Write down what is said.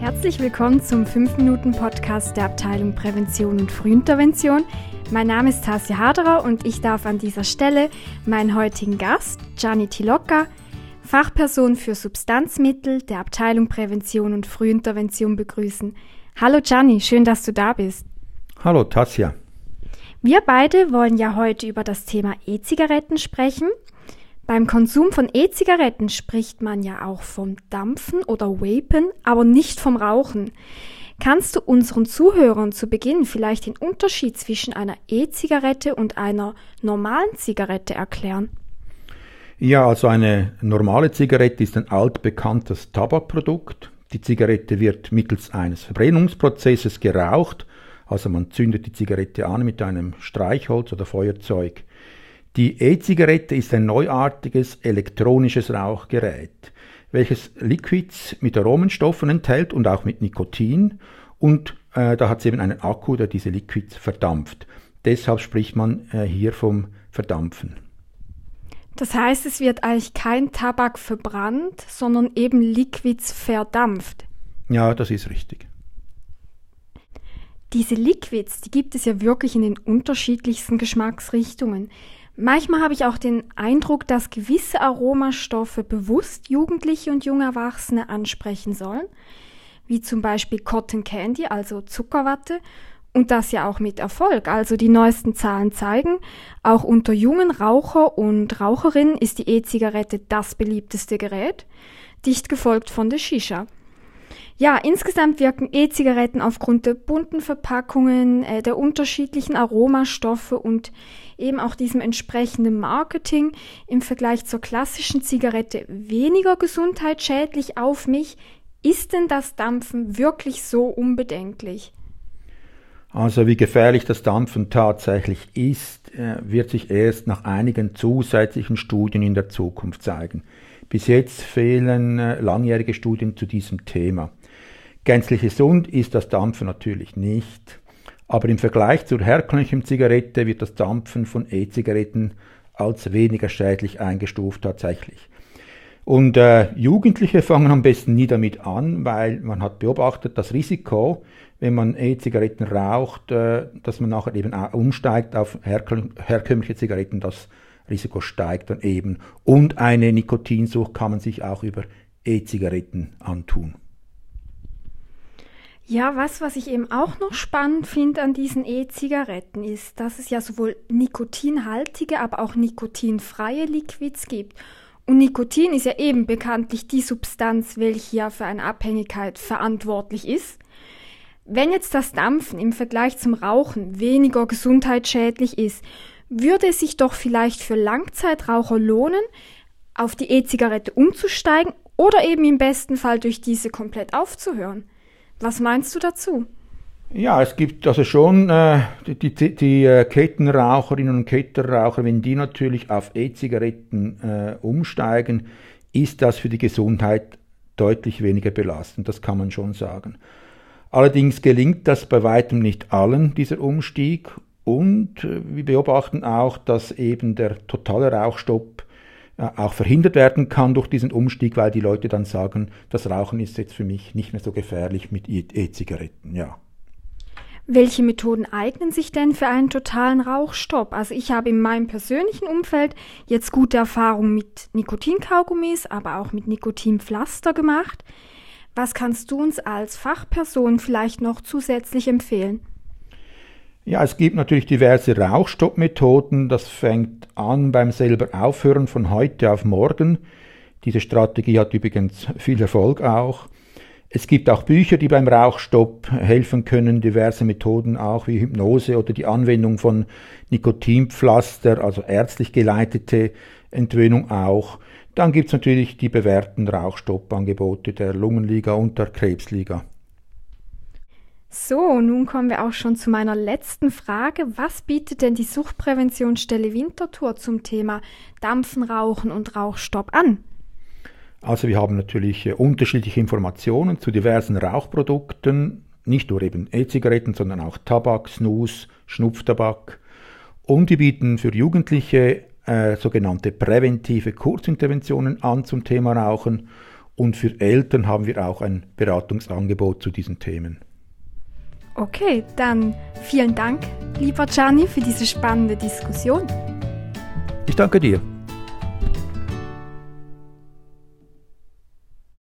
Herzlich willkommen zum 5-Minuten-Podcast der Abteilung Prävention und Frühintervention. Mein Name ist Tassia Haderer und ich darf an dieser Stelle meinen heutigen Gast, Gianni Tilocca, Fachperson für Substanzmittel der Abteilung Prävention und Frühintervention begrüßen. Hallo Gianni, schön, dass du da bist. Hallo Tassia. Wir beide wollen ja heute über das Thema E-Zigaretten sprechen. Beim Konsum von E-Zigaretten spricht man ja auch vom Dampfen oder Vapen, aber nicht vom Rauchen. Kannst du unseren Zuhörern zu Beginn vielleicht den Unterschied zwischen einer E-Zigarette und einer normalen Zigarette erklären? Ja, also eine normale Zigarette ist ein altbekanntes Tabakprodukt. Die Zigarette wird mittels eines Verbrennungsprozesses geraucht, also man zündet die Zigarette an mit einem Streichholz oder Feuerzeug. Die E-Zigarette ist ein neuartiges elektronisches Rauchgerät, welches Liquids mit Aromenstoffen enthält und auch mit Nikotin und äh, da hat es eben einen Akku, der diese Liquids verdampft. Deshalb spricht man äh, hier vom Verdampfen. Das heißt, es wird eigentlich kein Tabak verbrannt, sondern eben Liquids verdampft. Ja, das ist richtig. Diese Liquids, die gibt es ja wirklich in den unterschiedlichsten Geschmacksrichtungen. Manchmal habe ich auch den Eindruck, dass gewisse Aromastoffe bewusst Jugendliche und junge Erwachsene ansprechen sollen, wie zum Beispiel Cotton Candy, also Zuckerwatte, und das ja auch mit Erfolg. Also die neuesten Zahlen zeigen, auch unter jungen Raucher und Raucherinnen ist die E-Zigarette das beliebteste Gerät, dicht gefolgt von der Shisha. Ja, insgesamt wirken E-Zigaretten aufgrund der bunten Verpackungen, äh, der unterschiedlichen Aromastoffe und eben auch diesem entsprechenden Marketing im Vergleich zur klassischen Zigarette weniger gesundheitsschädlich auf mich. Ist denn das Dampfen wirklich so unbedenklich? Also wie gefährlich das Dampfen tatsächlich ist, äh, wird sich erst nach einigen zusätzlichen Studien in der Zukunft zeigen. Bis jetzt fehlen äh, langjährige Studien zu diesem Thema. Gänzlich gesund ist das Dampfen natürlich nicht, aber im Vergleich zur herkömmlichen Zigarette wird das Dampfen von E-Zigaretten als weniger schädlich eingestuft tatsächlich. Und äh, Jugendliche fangen am besten nie damit an, weil man hat beobachtet, das Risiko, wenn man E-Zigaretten raucht, äh, dass man nachher eben umsteigt auf herkömmliche Zigaretten, das Risiko steigt dann eben. Und eine Nikotinsucht kann man sich auch über E-Zigaretten antun. Ja, was, was ich eben auch noch spannend finde an diesen E-Zigaretten ist, dass es ja sowohl nikotinhaltige, aber auch nikotinfreie Liquids gibt. Und Nikotin ist ja eben bekanntlich die Substanz, welche ja für eine Abhängigkeit verantwortlich ist. Wenn jetzt das Dampfen im Vergleich zum Rauchen weniger gesundheitsschädlich ist, würde es sich doch vielleicht für Langzeitraucher lohnen, auf die E-Zigarette umzusteigen oder eben im besten Fall durch diese komplett aufzuhören. Was meinst du dazu? Ja, es gibt also schon äh, die, die, die äh, Kettenraucherinnen und Kettenraucher, wenn die natürlich auf E-Zigaretten äh, umsteigen, ist das für die Gesundheit deutlich weniger belastend, das kann man schon sagen. Allerdings gelingt das bei weitem nicht allen, dieser Umstieg, und äh, wir beobachten auch, dass eben der totale Rauchstopp auch verhindert werden kann durch diesen Umstieg, weil die Leute dann sagen, das Rauchen ist jetzt für mich nicht mehr so gefährlich mit e- E-Zigaretten, ja. Welche Methoden eignen sich denn für einen totalen Rauchstopp? Also ich habe in meinem persönlichen Umfeld jetzt gute Erfahrungen mit Nikotinkaugummis, aber auch mit Nikotinpflaster gemacht. Was kannst du uns als Fachperson vielleicht noch zusätzlich empfehlen? Ja, es gibt natürlich diverse Rauchstoppmethoden. Das fängt an beim selber Aufhören von heute auf morgen. Diese Strategie hat übrigens viel Erfolg auch. Es gibt auch Bücher, die beim Rauchstopp helfen können, diverse Methoden auch wie Hypnose oder die Anwendung von Nikotinpflaster, also ärztlich geleitete Entwöhnung auch. Dann gibt es natürlich die bewährten Rauchstoppangebote der Lungenliga und der Krebsliga. So, nun kommen wir auch schon zu meiner letzten Frage. Was bietet denn die Suchtpräventionsstelle Winterthur zum Thema Dampfen, Rauchen und Rauchstopp an? Also wir haben natürlich äh, unterschiedliche Informationen zu diversen Rauchprodukten, nicht nur eben E-Zigaretten, sondern auch Tabak, Snus, Schnupftabak. Und wir bieten für Jugendliche äh, sogenannte präventive Kurzinterventionen an zum Thema Rauchen und für Eltern haben wir auch ein Beratungsangebot zu diesen Themen. Okay, dann vielen Dank, lieber Gianni, für diese spannende Diskussion. Ich danke dir.